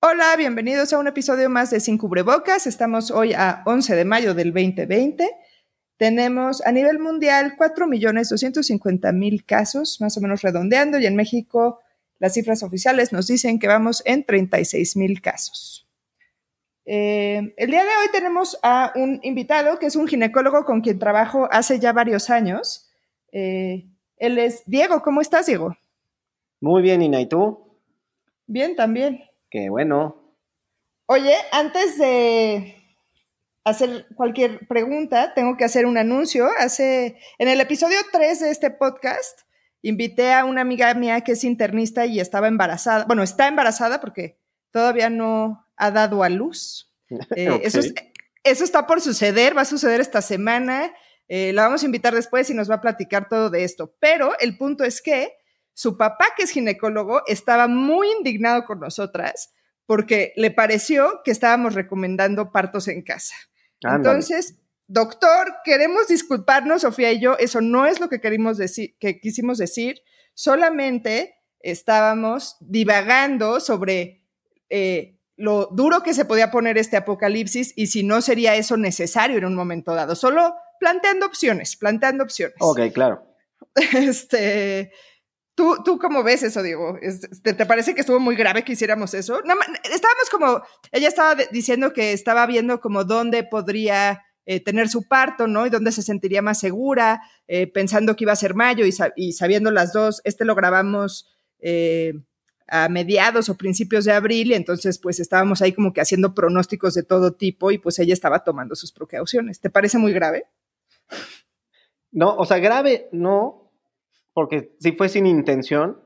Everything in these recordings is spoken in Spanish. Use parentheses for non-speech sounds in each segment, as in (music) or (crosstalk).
Hola, bienvenidos a un episodio más de Sin Cubrebocas. Estamos hoy a 11 de mayo del 2020. Tenemos a nivel mundial 4.250.000 casos, más o menos redondeando, y en México las cifras oficiales nos dicen que vamos en 36.000 casos. Eh, el día de hoy tenemos a un invitado que es un ginecólogo con quien trabajo hace ya varios años. Eh, él es Diego. ¿Cómo estás, Diego? Muy bien, Ina, ¿y tú? Bien, también. Qué bueno. Oye, antes de hacer cualquier pregunta, tengo que hacer un anuncio. Hace, en el episodio 3 de este podcast, invité a una amiga mía que es internista y estaba embarazada. Bueno, está embarazada porque todavía no ha dado a luz. (laughs) Eh, eso, eso, está por suceder, va a suceder esta semana. Eh, la vamos a invitar después y nos va a platicar todo de esto. Pero el punto es que su papá, que es ginecólogo, estaba muy indignado con nosotras porque le pareció que estábamos recomendando partos en casa. Entonces, doctor, queremos disculparnos, Sofía y yo, eso no es lo que, querimos decir, que quisimos decir, solamente estábamos divagando sobre eh, lo duro que se podía poner este apocalipsis y si no sería eso necesario en un momento dado. Solo planteando opciones, planteando opciones. Ok, claro. (laughs) Este, ¿tú, ¿Tú cómo ves eso, Diego? ¿Te, ¿Te, parece que estuvo muy grave que hiciéramos eso? estábamos como, ella estaba diciendo que estaba viendo como dónde podría eh, tener su parto, ¿no? Y dónde se sentiría más segura, eh, pensando que iba a ser mayo y, y, sabiendo las dos, este lo grabamos eh, a mediados o principios de abril y entonces pues estábamos ahí como que haciendo pronósticos de todo tipo y pues ella estaba tomando sus precauciones. ¿Te parece muy grave? No, o sea, grave no, porque si fue sin intención,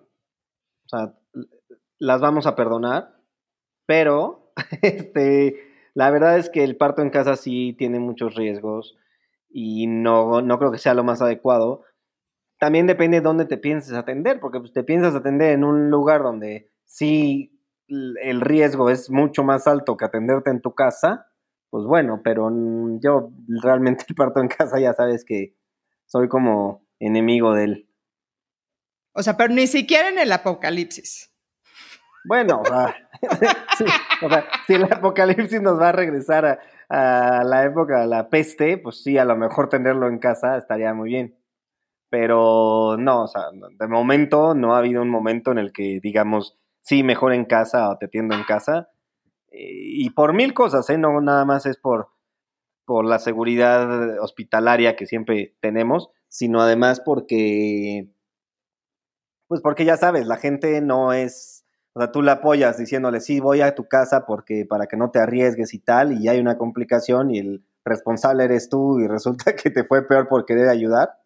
las vamos a perdonar, pero (laughs) este, la verdad es que el parto en casa sí tiene muchos riesgos y no, no creo que sea lo más adecuado. También depende de dónde te pienses atender, porque pues, te piensas atender en un lugar donde sí el riesgo es mucho más alto que atenderte en tu casa, pues bueno, pero yo realmente el parto en casa ya sabes que soy como enemigo de él. O sea, pero ni siquiera en el apocalipsis. Bueno, o sea, (laughs) si el apocalipsis nos va a regresar a, la época de la peste, pues sí, a lo mejor tenerlo en casa estaría muy bien. Pero no, o sea, de momento no ha habido un momento en el que digamos, sí, mejor en casa o te atiendo en casa y por mil cosas, ¿eh? No nada más es por la seguridad hospitalaria que siempre tenemos, sino además porque, pues porque ya sabes, la gente no es, o sea, tú la apoyas diciéndole, sí, voy a tu casa porque para que no te arriesgues y tal, y hay una complicación y el responsable eres tú y resulta (laughs) que te fue peor por querer ayudar.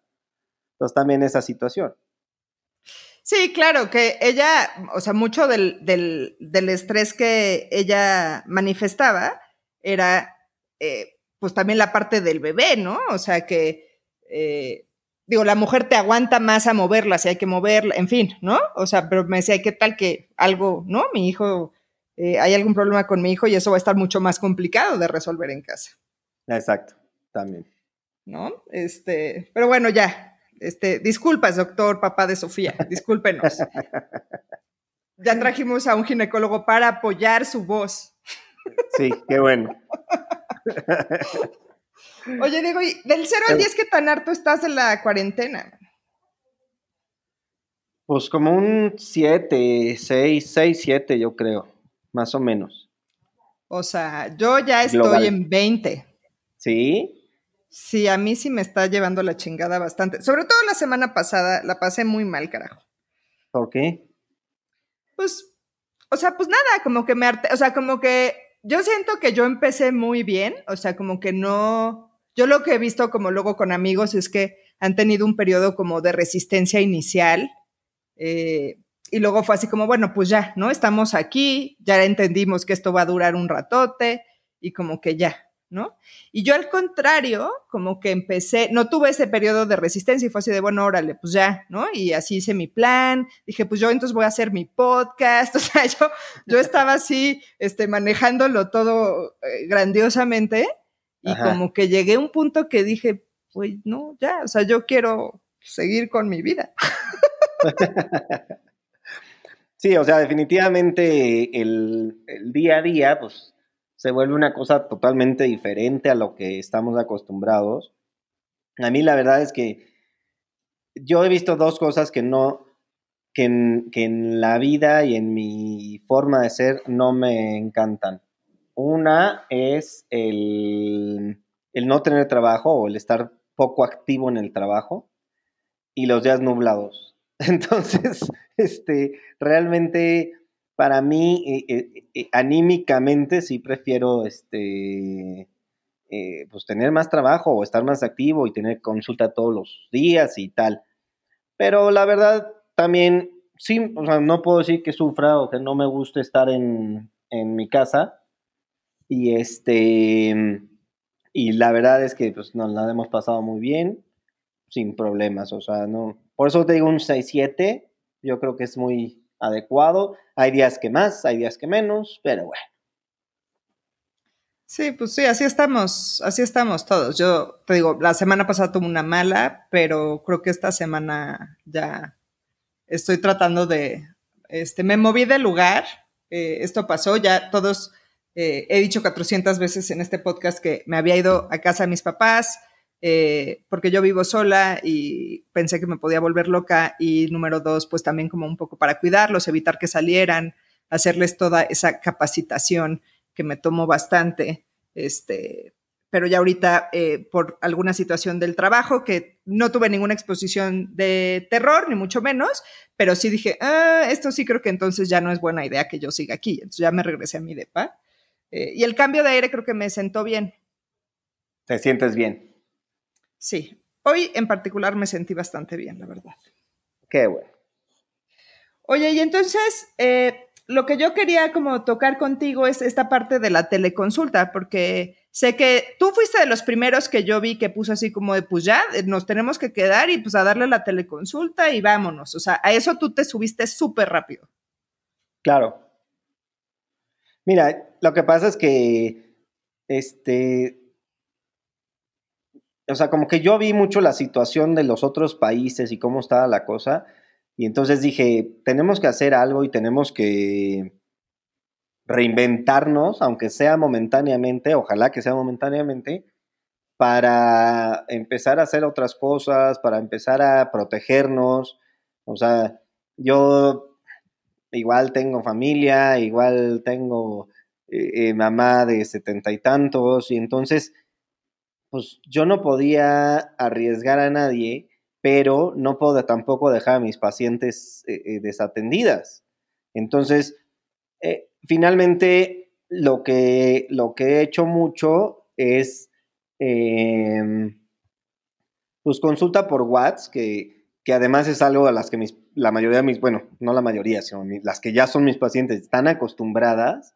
Entonces también esa situación. Sí, claro, que ella, o sea, mucho del, del, del estrés que ella manifestaba era, eh, pues también la parte del bebé, ¿no? O sea, que, eh, digo, la mujer te aguanta más a moverla, si hay que moverla, en fin, ¿no? O sea, pero me decía, ¿qué tal que algo, ¿no? Mi hijo, eh, hay algún problema con mi hijo y eso va a estar mucho más complicado de resolver en casa. Exacto, también. ¿No? Este, pero bueno, ya, este, disculpas, doctor, papá de Sofía, (laughs) discúlpenos. Ya trajimos a un ginecólogo para apoyar su voz. Sí, qué bueno. (laughs) Oye, digo, ¿y del 0 al 10 qué tan harto estás de la cuarentena? Pues como un 7, 6, 6, 7 yo creo, más o menos. O sea, yo ya estoy Global. en 20. ¿Sí? Sí, a mí sí me está llevando la chingada bastante. Sobre todo la semana pasada la pasé muy mal, carajo. ¿Por qué? Pues, o sea, pues nada, como que me arte, o sea, como que yo siento que yo empecé muy bien, o sea, como que no, yo lo que he visto como luego con amigos es que han tenido un periodo como de resistencia inicial eh, y luego fue así como, bueno, pues ya, ¿no? Estamos aquí, ya entendimos que esto va a durar un ratote y como que ya, ¿no? Y yo al contrario, como que empecé, no tuve ese periodo de resistencia y fue así de, bueno, órale, pues ya, ¿no? Y así hice mi plan, dije, pues yo entonces voy a hacer mi podcast, (laughs) o sea, yo, yo estaba así, este, manejándolo todo eh, grandiosamente y Ajá. como que llegué a un punto que dije, pues no, ya, o sea, yo quiero seguir con mi vida. (laughs) Sí, o sea, definitivamente el, el, día a día, pues, se vuelve una cosa totalmente diferente a lo que estamos acostumbrados. A mí la verdad es que yo he visto dos cosas que no, que en, que en la vida y en mi forma de ser no me encantan. Una es el, el no tener trabajo o el estar poco activo en el trabajo y los días nublados. (laughs) Entonces, este, realmente para mí, eh, eh, eh, anímicamente, sí prefiero este, pues tener más trabajo o estar más activo y tener consulta todos los días y tal. Pero la verdad, también, sí, o sea, no puedo decir que sufra o que no me guste estar en, en mi casa. Y este, y la verdad es que pues nos la hemos pasado muy bien, sin problemas, o sea, no. Por eso te digo un 6-7, yo creo que es muy adecuado. Hay días que más, hay días que menos, pero bueno. Sí, pues sí, así estamos, así estamos todos. Yo te digo, la semana pasada tuve una mala, pero creo que esta semana ya estoy tratando de, este, me moví de lugar, eh, esto pasó, ya todos, eh, he dicho 400 veces en este podcast que me había ido a casa de mis papás, eh, porque yo vivo sola y pensé que me podía volver loca y número dos, pues también como un poco para cuidarlos, evitar que salieran, hacerles toda esa capacitación que me tomó bastante, este, pero ya ahorita eh, por alguna situación del trabajo que no tuve ninguna exposición de terror, ni mucho menos, pero sí dije, ah, esto sí creo que entonces ya no es buena idea que yo siga aquí, entonces ya me regresé a mi depa. Eh, y el cambio de aire creo que me sentó bien. ¿Te sientes bien? Sí, hoy en particular me sentí bastante bien, la verdad. Qué bueno. Oye, y entonces, eh, lo que yo quería como tocar contigo es esta parte de la teleconsulta, porque sé que tú fuiste de los primeros que yo vi que puso así como de, pues ya, eh, nos tenemos que quedar y pues a darle la teleconsulta y vámonos. O sea, a eso tú te subiste súper rápido. Claro. Mira, lo que pasa es que, este, o sea, como que yo vi mucho la situación de los otros países y cómo estaba la cosa, y entonces dije, tenemos que hacer algo y tenemos que reinventarnos, aunque sea momentáneamente, ojalá que sea momentáneamente, para empezar a hacer otras cosas, para empezar a protegernos. O sea, yo igual tengo familia, igual tengo eh, eh, mamá de setenta y tantos, y entonces pues yo no podía arriesgar a nadie, pero no puedo tampoco dejar a mis pacientes eh, eh, desatendidas. Entonces, eh, finalmente, lo que, lo que he hecho mucho es, em, pues consulta por WhatsApp, que, que, además es algo a las que mis, la mayoría de mis, bueno, no la mayoría, sino las que ya son mis pacientes están acostumbradas.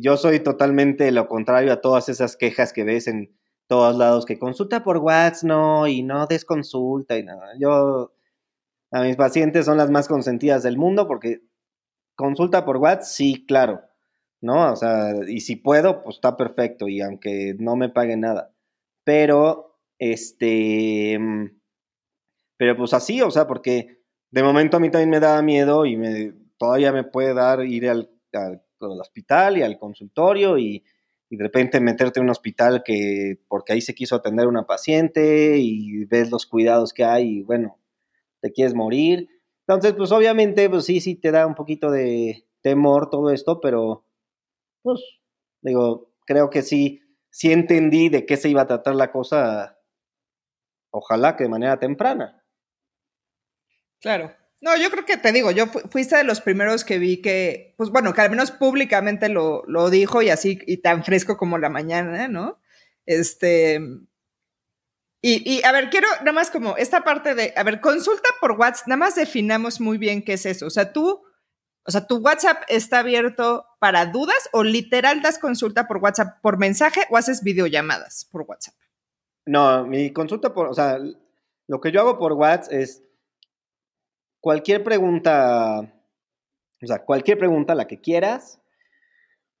yo soy totalmente lo contrario a todas esas quejas que ves en, todos lados que consulta por WhatsApp, no, y no desconsulta y nada. Yo, a mis pacientes son las más consentidas del mundo porque consulta por WhatsApp, sí, claro, ¿no? O sea, y si puedo, pues está perfecto y aunque no me pague nada. Pero, este, pero pues así, o sea, porque de momento a mí también me da miedo y me, todavía me puede dar ir al, al hospital y al consultorio y y de repente meterte en un hospital que porque ahí se quiso atender una paciente y ves los cuidados que hay y bueno, te quieres morir. Entonces, pues obviamente, pues sí, sí te da un poquito de temor todo esto, pero pues digo, creo que sí, sí entendí de qué se iba a tratar la cosa, ojalá que de manera temprana. Claro. No, yo creo que te digo, yo fuiste de los primeros que vi que, pues bueno, que al menos públicamente lo, lo dijo y así, y tan fresco como la mañana, ¿no? Este, y, y, a ver, quiero nada más como esta parte de, a ver, consulta por WhatsApp, nada más definamos muy bien qué es eso. O sea, tú, o sea, tu WhatsApp está abierto para dudas o literal das consulta por WhatsApp por mensaje o haces videollamadas por WhatsApp. No, mi consulta por, o sea, lo que yo hago por WhatsApp es cualquier pregunta, o sea, cualquier pregunta, la que quieras,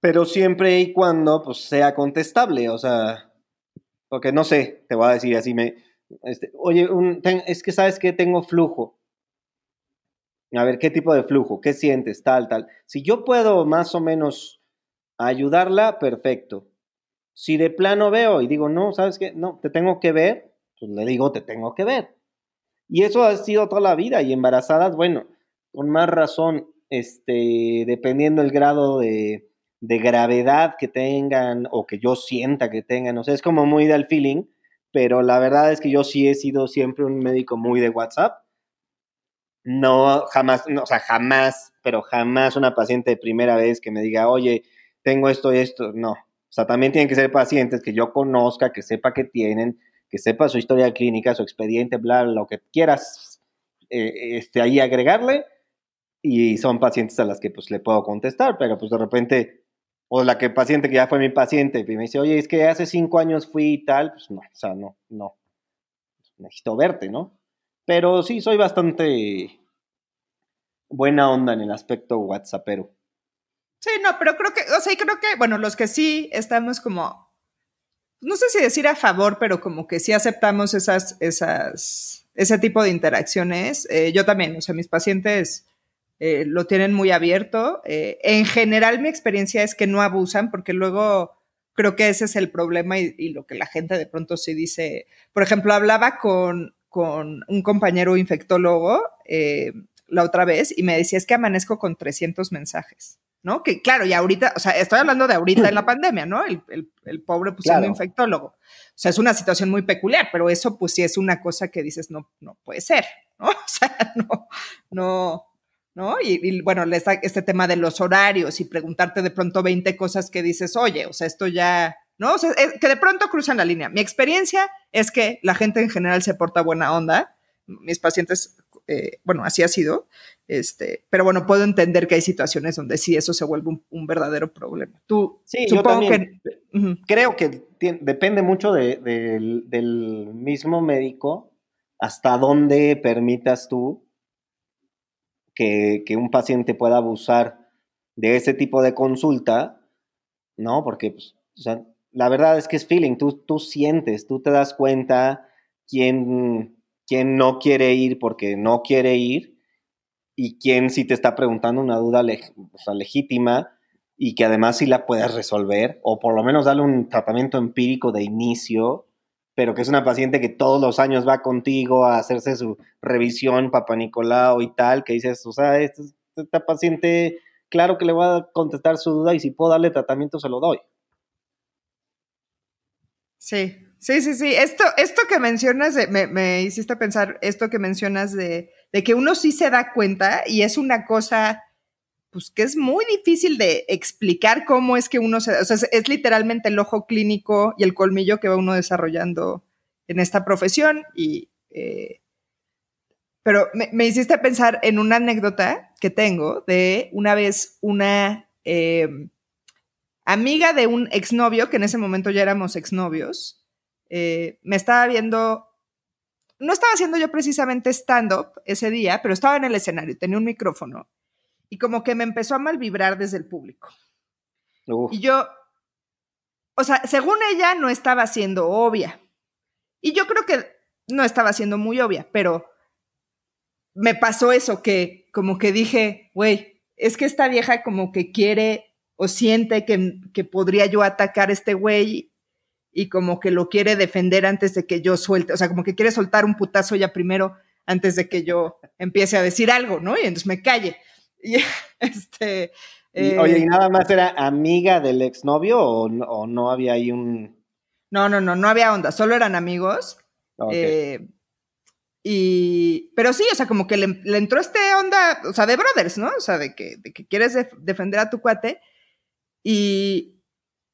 pero siempre y cuando pues, sea contestable, o sea, porque no sé, te voy a decir así, me, este, oye, es que sabes que tengo flujo. a ver qué tipo de flujo, qué sientes, tal, tal. Si yo puedo más o menos ayudarla, perfecto. Si de plano veo y digo, no, ¿sabes qué? No, te tengo que ver, pues le digo, te tengo que ver. Y eso ha sido toda la vida. Y embarazadas, bueno, con más razón, este, dependiendo el grado de, de gravedad que tengan o que yo sienta que tengan, o sea, es como muy del feeling, pero la verdad es que yo sí he sido siempre un médico muy de WhatsApp. No, jamás, no, o sea, jamás, pero jamás una paciente de primera vez que me diga, oye, tengo esto y esto, no. O sea, también tienen que ser pacientes que yo conozca, que sepa que tienen, que sepa su historia clínica, su expediente, bla, lo que quieras eh, este, ahí agregarle. Y son pacientes a las que pues le puedo contestar, pero pues de repente o la que paciente que ya fue mi paciente y me dice, oye, es que hace cinco años fui y tal, pues no, o sea, no, no, necesito verte, ¿no? Pero sí, soy bastante buena onda en el aspecto WhatsAppero. Sí, no, pero creo que, o sea, creo que, bueno, los que sí estamos como, no sé si decir a favor, pero como que sí aceptamos esas, esas, ese tipo de interacciones. Eh, yo también, o sea, mis pacientes eh, lo tienen muy abierto. Eh, en general mi experiencia es que no abusan porque luego creo que ese es el problema y, lo que la gente de pronto sí dice. Por ejemplo, hablaba con, con un compañero infectólogo la otra vez y me decía es que amanezco con 300 mensajes. ¿No? Que claro, y ahorita, o sea, estoy hablando de ahorita en la (clears throat) pandemia, ¿no? El, el, pobre pues siendo infectólogo. O sea, es una situación muy peculiar, pero eso pues sí es una cosa que dices, no, no puede ser, ¿no? (laughs) O sea, no, no, ¿no? Y, bueno, este tema de los horarios y preguntarte de pronto 20 cosas que dices, oye, o sea, esto ya, ¿no? O sea, que de pronto cruzan la línea. Mi experiencia es que la gente en general se porta buena onda. Mis pacientes, eh, bueno, así ha sido, este, pero bueno, puedo entender que hay situaciones donde sí eso se vuelve un, verdadero problema. Tú, sí, supongo que... Creo que depende mucho del, del mismo médico hasta dónde permitas tú que, un paciente pueda abusar de ese tipo de consulta, ¿no? Porque pues, la verdad es que es feeling, tú, tú sientes, tú te das cuenta quién, quién no quiere ir porque no quiere ir y quién sí te está preguntando una duda legítima y que además sí la puedes resolver o por lo menos darle un tratamiento empírico de inicio pero que es una paciente que todos los años va contigo a hacerse su revisión, papá Nicolau y tal, que dices, o sea, esta, paciente, claro que le voy a contestar su duda y si puedo darle tratamiento, se lo doy. Sí, sí, sí, sí. Esto, esto que mencionas, me, me, hiciste pensar, esto que mencionas de, de que uno sí se da cuenta y es una cosa pues que es muy difícil de explicar cómo es que uno se, o sea, es, literalmente el ojo clínico y el colmillo que va uno desarrollando en esta profesión y, eh, pero me, hiciste pensar en una anécdota que tengo de una vez una em, amiga de un exnovio, que en ese momento ya éramos exnovios, eh, me estaba viendo, no estaba haciendo yo precisamente stand-up ese día, pero estaba en el escenario, tenía un micrófono y como que me empezó a mal vibrar desde el público. Y yo, o sea, según ella no estaba siendo obvia. Y yo creo que no estaba siendo muy obvia, pero me pasó eso que como que dije, güey, es que esta vieja como que quiere o siente que, que podría yo atacar a este güey y como que lo quiere defender antes de que yo suelte, o sea, como que quiere soltar un putazo ya primero antes de que yo empiece a decir algo, ¿no? Y entonces me calle. (laughs) Y este. oye, ¿y eh, nada más era amiga del exnovio o, o no había ahí un. No, no, no, no había onda, solo eran amigos. Eh, y, pero sí, o sea, como que le, entró este onda, o sea, de brothers, ¿no? O sea, de que, de que quieres defender a tu cuate. Y,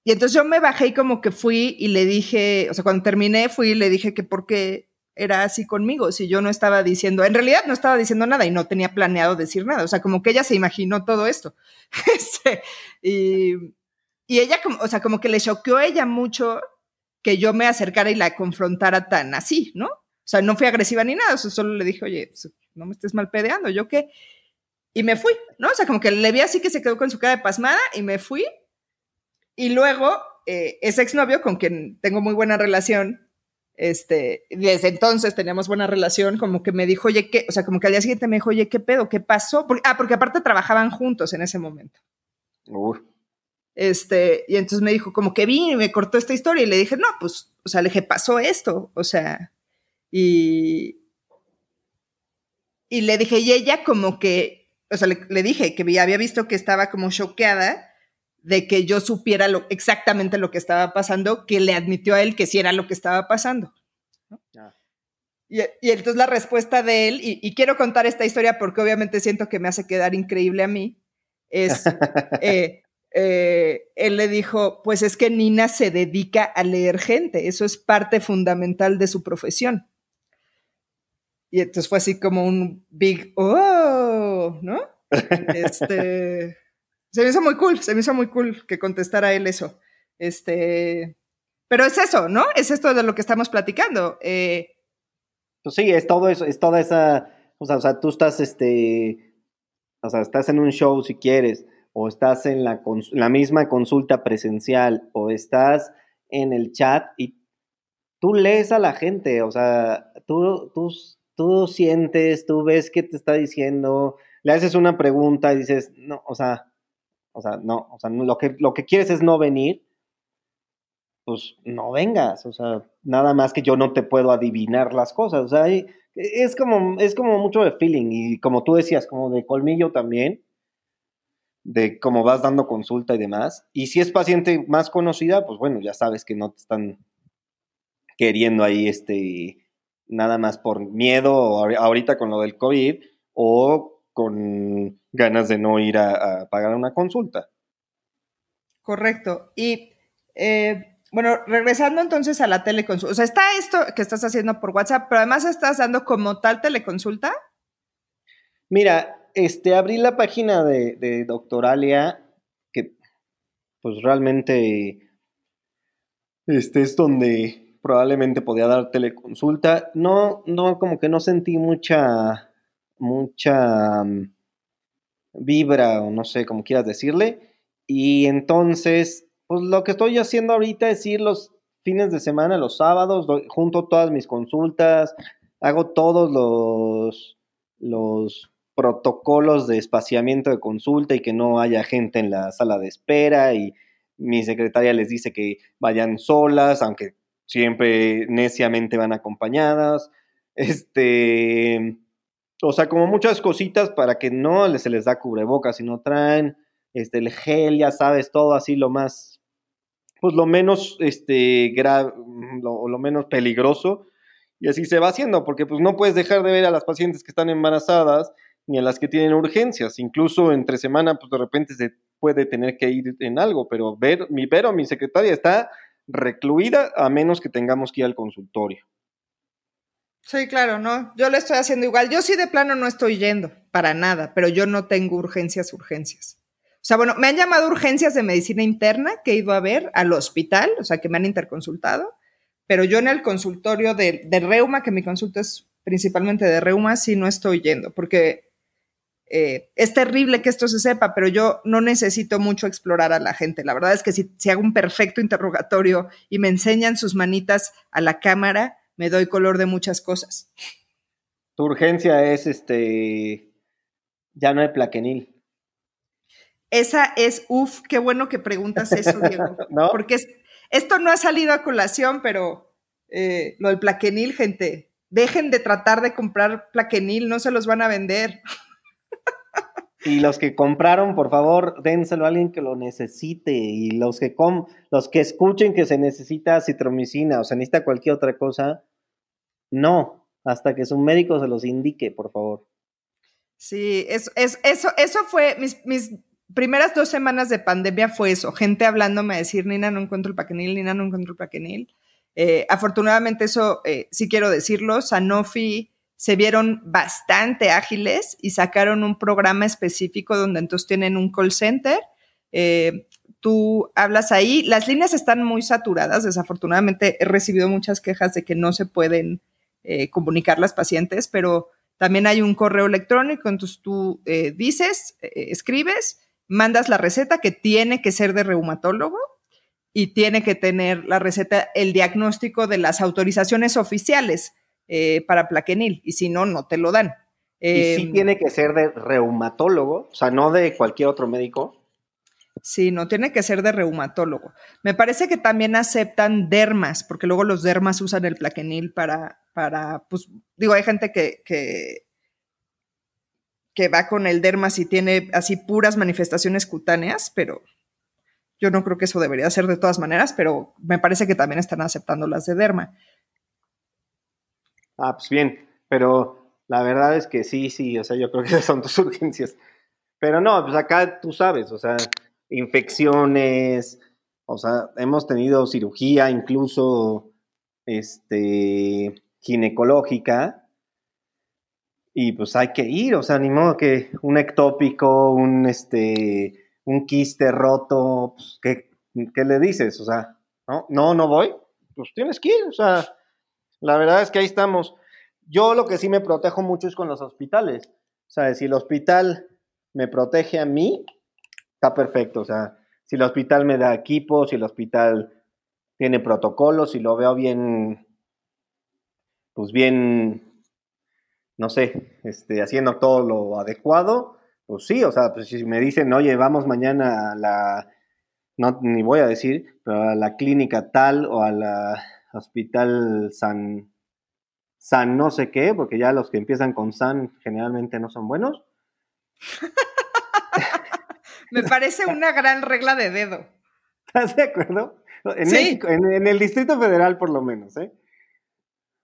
y entonces yo me bajé y como que fui y le dije, o sea, cuando terminé fui y le dije que por qué era así conmigo, si yo no estaba diciendo, en realidad no estaba diciendo nada y no tenía planeado decir nada, o sea, como que ella se imaginó todo esto. (laughs) Este, y, y, ella, como, o sea, como que le choqueó a ella mucho que yo me acercara y la confrontara tan así, ¿no? O sea, no fui agresiva ni nada, solo le dije, oye, pues, no me estés mal pedeando, ¿yo qué? Y me fui, ¿no? O sea, como que le vi así que se quedó con su cara de pasmada y me fui. Y luego, eh, ese exnovio con quien tengo muy buena relación, Este, desde entonces teníamos buena relación, como que me dijo, oye, ¿qué? O sea, como que al día siguiente me dijo, oye, ¿qué pedo? ¿Qué pasó? ah, porque aparte trabajaban juntos en ese momento. Este, y entonces me dijo, como que vi y me cortó esta historia y le dije, no, pues, o sea, le dije, pasó esto, o sea, y, y le dije, y ella como que, o sea, le, dije que había visto que estaba como choqueada de que yo supiera lo, exactamente lo que estaba pasando, que le admitió a él que sí era lo que estaba pasando. Y, entonces la respuesta de él, y, quiero contar esta historia porque obviamente siento que me hace quedar increíble a mí, es, (laughs) eh, eh, él le dijo, pues es que Nina se dedica a leer gente, eso es parte fundamental de su profesión. Y entonces fue así como un big, oh, ¿no? (laughs) Este, se me hizo muy cool, se me hizo muy cool que contestara él eso. Este, pero es eso, ¿no? Es esto de lo que estamos platicando. Eh, pues sí, es todo eso, es toda esa, o sea, o sea, tú estás, este, o sea, estás en un show si quieres, o estás en la, la misma consulta presencial, o estás en el chat y tú lees a la gente, o sea, tú, tú tú sientes, tú ves qué te está diciendo, le haces una pregunta y dices, no, o sea, o sea, no, o sea, lo que, lo que quieres es no venir, pues no vengas, o sea, nada más que yo no te puedo adivinar las cosas, o sea, es como, es como mucho de feeling y como tú decías, como de colmillo también, de cómo vas dando consulta y demás, y si es paciente más conocida, pues bueno, ya sabes que no te están queriendo ahí, este, nada más por miedo ahorita con lo del COVID o con ganas de no ir a, pagar una consulta. Correcto. Y eh, bueno, regresando entonces a la teleconsulta, o sea, está esto que estás haciendo por WhatsApp, pero además estás dando como tal teleconsulta. Mira, este, abrí la página de, de Doctoralia, que pues realmente este es donde probablemente podía dar teleconsulta. No, no, como que no sentí mucha, mucha mm, vibra o no sé, como quieras decirle. Y entonces, pues lo que estoy haciendo ahorita es ir los fines de semana, los sábados, junto todas mis consultas, hago todos los, los protocolos de espaciamiento de consulta y que no haya gente en la sala de espera y mi secretaria les dice que vayan solas, aunque siempre neciamente van acompañadas. Este, o sea, como muchas cositas para que no se les da cubrebocas, no traen este, el gel, ya sabes, todo así lo más, pues lo menos, este, grave, lo, lo menos peligroso. Y así se va haciendo, porque pues no puedes dejar de ver a las pacientes que están embarazadas ni a las que tienen urgencias. Incluso entre semana, pues de repente se puede tener que ir en algo, pero ver, mi, pero mi secretaria está recluida a menos que tengamos que ir al consultorio. Sí, claro, no. Yo lo estoy haciendo igual. Yo sí de plano no estoy yendo para nada, pero yo no tengo urgencias, urgencias. O sea, bueno, me han llamado urgencias de medicina interna que he ido a ver al hospital, o sea, que me han interconsultado, pero yo en el consultorio de, de reuma, que mi consulta es principalmente de reuma, sí no estoy yendo, porque eh, es terrible que esto se sepa, pero yo no necesito mucho explorar a la gente. La verdad es que si, hago un perfecto interrogatorio y me enseñan sus manitas a la cámara, me doy color de muchas cosas. Tu urgencia es este. Ya no hay plaquenil. Esa es, uff, qué bueno que preguntas eso, Diego. (laughs) Porque esto no ha salido a colación, pero eh, lo del plaquenil, gente, dejen de tratar de comprar plaquenil, no se los van a vender. Y los que compraron, por favor, dénselo a alguien que lo necesite. Y los que, com los que escuchen que se necesita citromicina o se necesita cualquier otra cosa, no, hasta que su médico se los indique, por favor. Sí, eso, eso, eso fue, mis, mis primeras dos semanas de pandemia fue eso, gente hablándome a decir, Nina, no encuentro el paquenil, Nina, no encuentro el paquenil. Eh, afortunadamente eso, eh, sí quiero decirlo, Sanofi se vieron bastante ágiles y sacaron un programa específico donde entonces tienen un call center. Eh, tú hablas ahí, las líneas están muy saturadas, desafortunadamente he recibido muchas quejas de que no se pueden eh, comunicar las pacientes, pero también hay un correo electrónico, entonces tú eh, dices, escribes, mandas la receta que tiene que ser de reumatólogo y tiene que tener la receta el diagnóstico de las autorizaciones oficiales eh, para plaquenil, y si no, no te lo dan. y sí em, tiene que ser de reumatólogo, o sea, no de cualquier otro médico. Sí, no tiene que ser de reumatólogo. Me parece que también aceptan dermas, porque luego los dermas usan el plaquenil para, para pues, digo, hay gente que, que, que va con el dermas y tiene así puras manifestaciones cutáneas, pero yo no creo que eso debería ser de todas maneras, pero me parece que también están aceptando las de derma. Ah, pues bien, pero la verdad es que sí, sí, o sea, yo creo que (laughs) son tus urgencias. Pero no, pues acá tú sabes, o sea, infecciones, o sea, hemos tenido cirugía incluso este, ginecológica y pues hay que ir, o sea, ni modo que un ectópico, un, este, un quiste roto, pues, ¿qué, ¿qué, le dices? O sea, no, no, no voy, pues tienes que ir, o sea, la verdad es que ahí estamos. Yo lo que sí me protejo mucho es con los hospitales, o sea, si el hospital me protege a mí, está perfecto. O sea, si el hospital me da equipo, si el hospital tiene protocolos, si lo veo bien, pues bien, no sé, este, haciendo todo lo adecuado, pues sí, o sea, pues si me dicen, oye, vamos mañana a la, no, ni voy a decir, pero a la clínica tal o a la hospital San, San no sé qué, porque ya los que empiezan con San generalmente no son buenos. (laughs) Me parece una gran regla de dedo. ¿Estás de acuerdo? En, sí. en, el Distrito Federal por lo menos, ¿eh?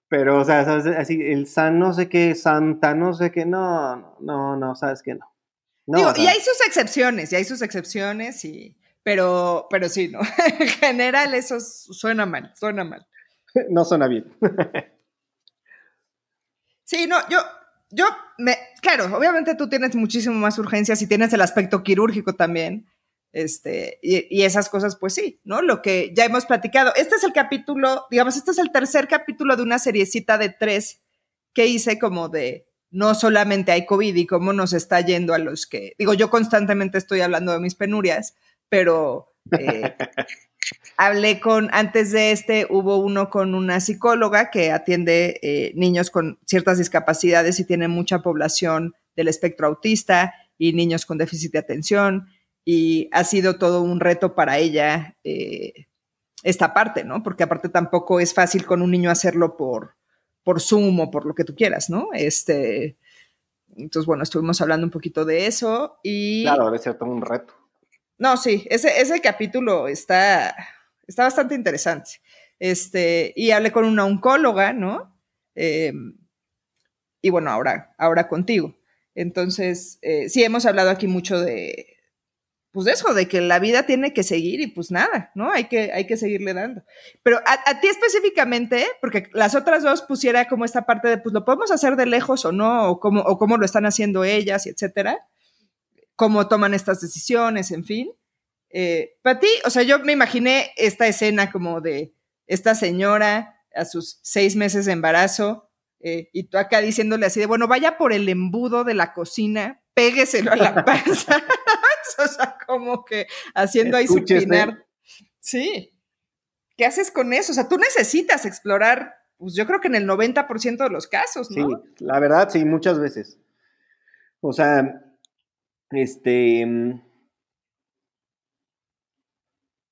Pero, o sea, ¿sabes? así, el San no sé qué, Santa no sé qué, no, no, no, sabes que no. Digo, y hay sus excepciones, y hay sus excepciones, y, pero, pero sí, ¿no? (laughs) en general eso suena mal, suena mal. (laughs) No suena bien. (laughs) sí, no, yo, yo, me, claro, obviamente tú tienes muchísimo más urgencias y tienes el aspecto quirúrgico también. Este, y, esas cosas, pues sí, ¿no? Lo que ya hemos platicado. Este es el capítulo, digamos, este es el tercer capítulo de una seriecita de tres que hice como de no solamente hay COVID y cómo nos está yendo a los que, digo, yo constantemente estoy hablando de mis penurias, pero eh, (laughs) hablé con, antes de este, hubo uno con una psicóloga que atiende eh, niños con ciertas discapacidades y tiene mucha población del espectro autista y niños con déficit de atención. Y ha sido todo un reto para ella eh, esta parte, ¿no? Porque aparte tampoco es fácil con un niño hacerlo por, por Zoom o por lo que tú quieras, ¿no? Este, entonces, bueno, estuvimos hablando un poquito de eso y... Claro, debe ser todo un reto. No, sí, ese, ese capítulo está, está bastante interesante. Este, y hablé con una oncóloga, ¿no? Em, y bueno, ahora, ahora contigo. Entonces, eh, sí, hemos hablado aquí mucho de, pues de eso, de que la vida tiene que seguir y pues nada, ¿no? Hay que, hay que seguirle dando. Pero a, ti específicamente, porque las otras dos pusiera como esta parte de, pues lo podemos hacer de lejos o no, o cómo, o cómo lo están haciendo ellas, etcétera cómo toman estas decisiones, en fin. Eh, para ti, o sea, yo me imaginé esta escena como de esta señora a sus seis meses de embarazo eh, y tú acá diciéndole así de, bueno, vaya por el embudo de la cocina, pégueselo a la (laughs) panza. (laughs) o sea, como que haciendo ahí supinar. Sí. ¿Qué haces con eso? O sea, tú necesitas explorar, pues yo creo que en el 90% de los casos, ¿no? Sí, la verdad, sí, muchas veces. O sea, este. Mm,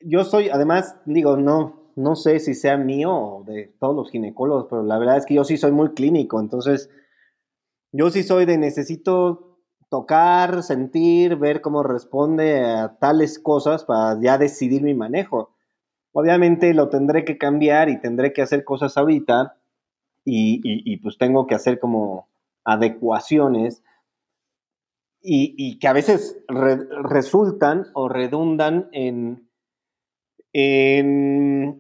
yo soy, además, digo, no, no sé si sea mío o de todos los ginecólogos, pero la verdad es que yo sí soy muy clínico, entonces yo sí soy de necesito tocar, sentir, ver cómo responde a tales cosas para ya decidir mi manejo. Obviamente lo tendré que cambiar y tendré que hacer cosas ahorita y, y pues tengo que hacer como adecuaciones y, que a veces resultan o redundan en,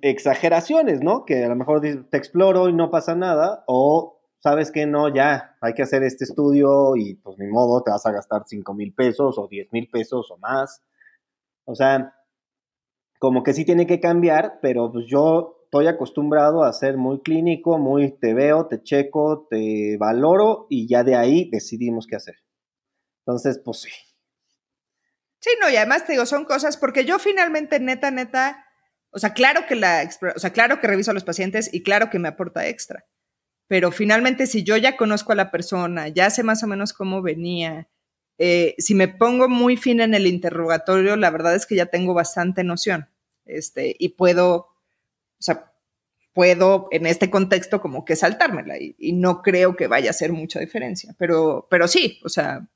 exageraciones, ¿no? Que a lo mejor te exploro y no pasa nada, o sabes que no, ya hay que hacer este estudio y pues ni modo, te vas a gastar 5 mil pesos o 10 mil pesos o más. O sea, como que sí tiene que cambiar, pero pues yo estoy acostumbrado a ser muy clínico, muy te veo, te checo, te valoro y ya de ahí decidimos qué hacer. Entonces, pues sí. Sí, no, y además te digo, son cosas, porque yo finalmente, neta, neta, O sea, claro que la, o sea, claro que reviso a los pacientes y claro que me aporta extra. Pero finalmente, si yo ya conozco a la persona, ya sé más o menos cómo venía, eh, si me pongo muy fina en el interrogatorio, la verdad es que ya tengo bastante noción. Este, y puedo, o sea, puedo en este contexto como que saltármela y, no creo que vaya a hacer mucha diferencia. Pero, pero sí, o sea,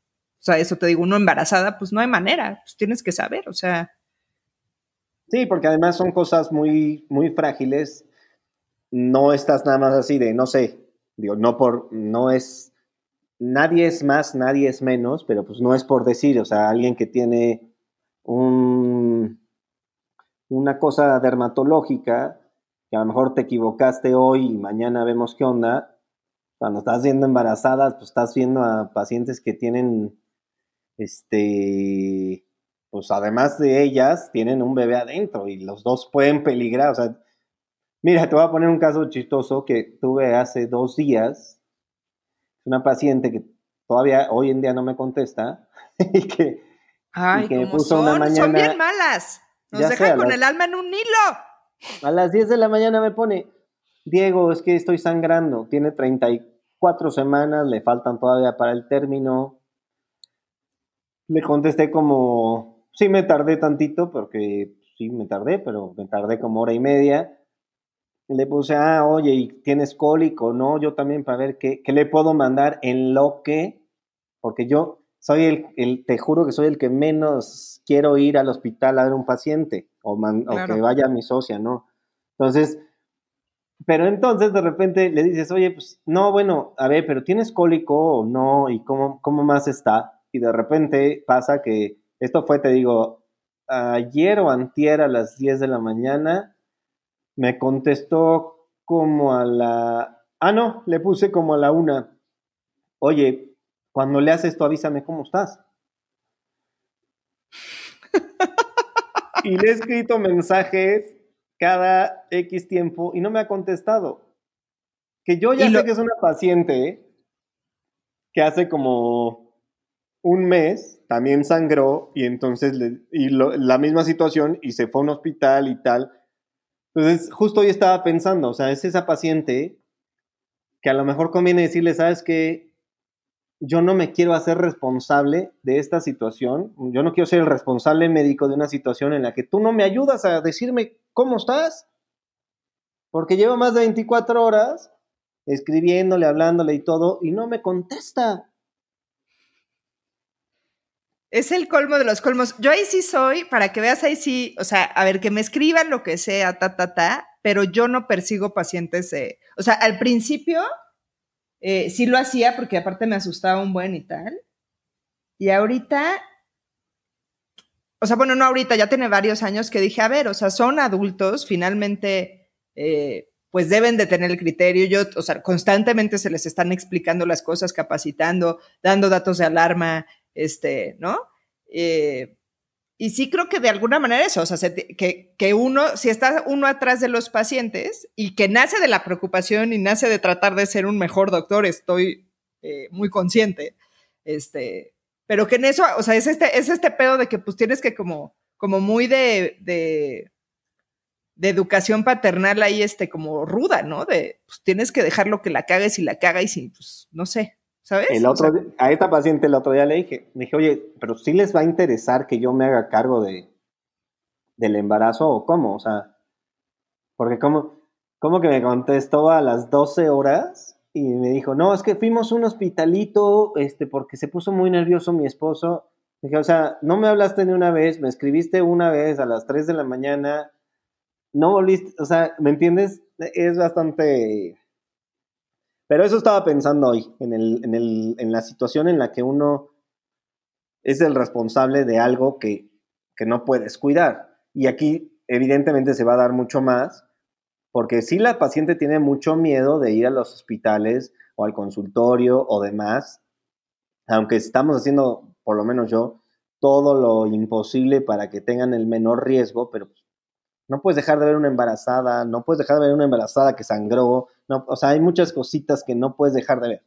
sea, eso te digo, uno embarazada, pues no hay manera, pues tienes que saber, o sea, Sí, porque además son cosas muy, muy frágiles. No estás nada más así de, no sé, digo, no por, no es, nadie es más, nadie es menos, pero pues no es por decir, o sea, alguien que tiene un, una cosa dermatológica, que a lo mejor te equivocaste hoy y mañana vemos qué onda, cuando estás viendo embarazadas, pues estás viendo a pacientes que tienen, este, pues además de ellas, tienen un bebé adentro y los dos pueden peligrar. O sea, mira, te voy a poner un caso chistoso que tuve hace dos días. Una paciente que todavía hoy en día no me contesta (laughs) y que, Ay, me puso son? una mañana. Son bien malas. Nos dejan con el alma en un hilo. A las 10 de la mañana me pone, Diego, es que estoy sangrando. Tiene 34 semanas, le faltan todavía para el término. Le contesté como, sí me tardé tantito, porque sí me tardé, pero me tardé como hora y media. Le puse, ah, oye, ¿y tienes cólico? No, yo también para ver qué, qué le puedo mandar en lo que, porque yo soy el, el, te juro que soy el que menos quiero ir al hospital a ver un paciente o, o que vaya mi socia, ¿no? Entonces, pero entonces de repente le dices, oye, pues no, bueno, a ver, pero ¿tienes cólico o no? ¿Y cómo, cómo más está? Y de repente pasa que esto fue, te digo, ayer o antier a las 10 de la mañana. Me contestó como a la... Ah, no, le puse como a la una. Oye, cuando le haces esto, avísame cómo estás. y le he escrito mensajes cada X tiempo y no me ha contestado. Que yo ya sé que es una paciente que hace como un mes también sangró y entonces y la misma situación y se fue a un hospital y tal. Entonces, justo hoy estaba pensando, o sea, es esa paciente que a lo mejor conviene decirle, sabes que yo no me quiero hacer responsable de esta situación, yo no quiero ser el responsable médico de una situación en la que tú no me ayudas a decirme cómo estás, porque llevo más de 24 horas escribiéndole, hablándole y todo, y no me contesta. Es el colmo de los colmos. Yo ahí sí soy, para que veas ahí sí, o sea, a ver, que me escriban lo que sea, ta, ta, ta, pero yo no persigo pacientes o sea, al principio eh, sí lo hacía porque aparte me asustaba un buen y tal. Y ahorita, o sea, bueno, no ahorita, ya tiene varios años que dije, a ver, o sea, son adultos, finalmente, eh, pues deben de tener el criterio. Yo, o sea, constantemente se les están explicando las cosas, capacitando, dando datos de alarma, este, ¿no? Eh, y sí creo que de alguna manera eso, o sea, que, que, uno, si está uno atrás de los pacientes y que nace de la preocupación y nace de tratar de ser un mejor doctor, estoy eh, muy consciente, este, pero que en eso, o sea, es este, es este pedo de que pues tienes que como, como muy de, de, educación paternal ahí, este, como ruda, ¿no? De, pues tienes que dejarlo que la cagues y la caga y sin, pues, no sé, ¿Sabes? El otro, a esta paciente el otro día le dije, dije, oye, pero sí les va a interesar que yo me haga cargo de, del embarazo o cómo, o sea, porque como, como que me contestó a las 12 horas y me dijo, no, es que fuimos a un hospitalito, este, porque se puso muy nervioso mi esposo. Dije, o sea, no me hablaste ni una vez, me escribiste una vez a las 3 de la mañana, no volviste, o sea, ¿me entiendes? Es bastante pero eso estaba pensando hoy, en, el, en, el, en la situación en la que uno es el responsable de algo que, que no puedes cuidar. Y aquí evidentemente se va a dar mucho más, porque si la paciente tiene mucho miedo de ir a los hospitales o al consultorio o demás, aunque estamos haciendo, por lo menos yo, todo lo imposible para que tengan el menor riesgo, pero no puedes dejar de ver una embarazada, no puedes dejar de ver una embarazada que sangró, no, o sea, hay muchas cositas que no puedes dejar de ver.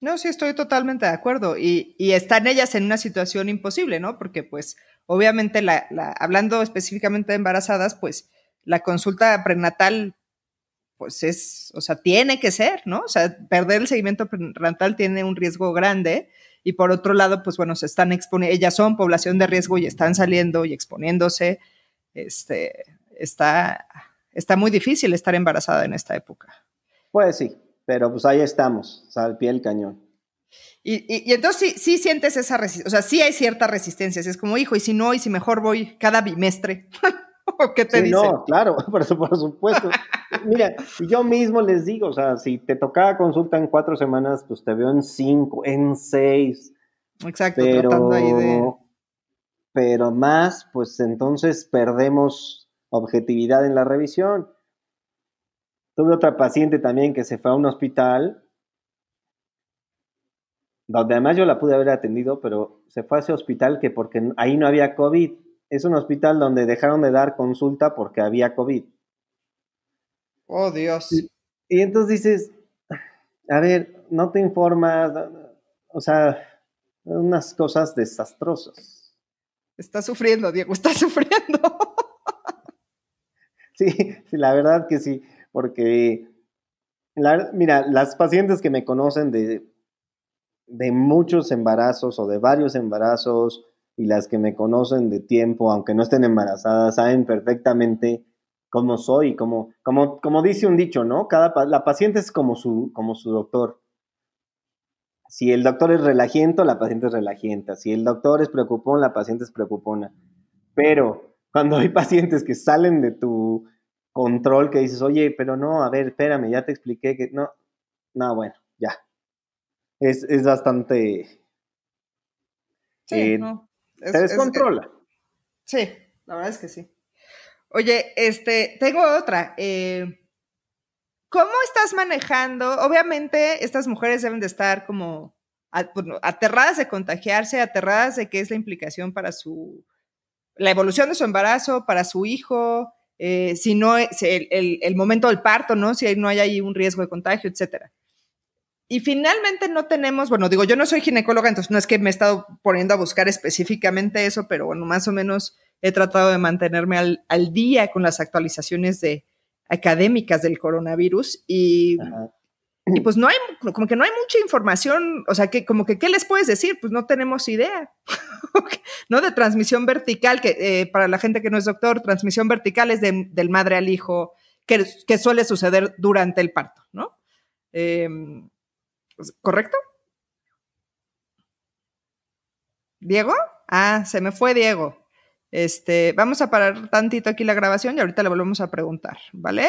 No, sí, estoy totalmente de acuerdo. Y, y están ellas en una situación imposible, ¿no? Porque, pues, obviamente, la, hablando específicamente de embarazadas, pues, la consulta prenatal, pues es, o sea, tiene que ser, ¿no? O sea, perder el seguimiento prenatal tiene un riesgo grande. Y por otro lado, pues bueno, se están exponiendo, ellas son población de riesgo y están saliendo y exponiéndose. Este, está, está muy difícil estar embarazada en esta época. Pues sí, pero pues ahí estamos, al pie del cañón. Y, entonces sí, sí, sientes esa resistencia, o sea, sí hay cierta resistencia, es como, hijo, y si no, y si mejor voy cada bimestre. (laughs) qué te sí, No, claro, (laughs) por, por supuesto. Mira, yo mismo les digo, o sea, si te tocaba consulta en cuatro semanas, pues te veo en cinco, en seis. Exacto, pero, tratando ahí de... Pero más, pues entonces perdemos objetividad en la revisión. Tuve otra paciente también que se fue a un hospital donde además yo la pude haber atendido, pero se fue a ese hospital que porque ahí no había COVID. Es un hospital donde dejaron de dar consulta porque había COVID. Oh, Dios. Y, entonces dices, a ver, no te informas, o sea, unas cosas desastrosas. Está sufriendo, Diego, está (laughs) sufriendo. sí, sí, la verdad que sí, porque, mira, las pacientes que me conocen de de muchos embarazos o de varios embarazos y las que me conocen de tiempo, aunque no estén embarazadas, saben perfectamente cómo soy, como, como, como dice un dicho, ¿no? Cada, la paciente es como su, como su doctor. Si el doctor es relajiento, la paciente es relajienta. Si el doctor es preocupón, la paciente es preocupona. Pero cuando hay (laughs) pacientes que salen de tu control, que dices, oye, pero no, a ver, espérame, ya te expliqué que no, no, bueno, ya, es, bastante... Sí, eh, no. se descontrola. sí, la verdad es que sí. Oye, este, tengo otra. Eh, ¿Cómo estás manejando? Obviamente, estas mujeres deben de estar como aterradas de contagiarse, aterradas de qué es la implicación para su, la evolución de su embarazo, para su hijo, eh, si no, el, el, momento del parto, ¿no? Si no hay ahí un riesgo de contagio, etcétera. Y finalmente no tenemos, bueno, digo, yo no soy ginecóloga, entonces no es que me he estado poniendo a buscar específicamente eso, pero bueno, más o menos he tratado de mantenerme al, día con las actualizaciones de académicas del coronavirus y, y, pues no hay, como que no hay mucha información, o sea, que como que, ¿qué les puedes decir? Pues no tenemos idea, (laughs) ¿no? De transmisión vertical, que eh, para la gente que no es doctor, transmisión vertical es del madre al hijo, que, que suele suceder durante el parto, ¿no? Eh, ¿Correcto? ¿Diego? Ah, se me fue Diego. Este, vamos a parar tantito aquí la grabación y ahorita le volvemos a preguntar, ¿vale?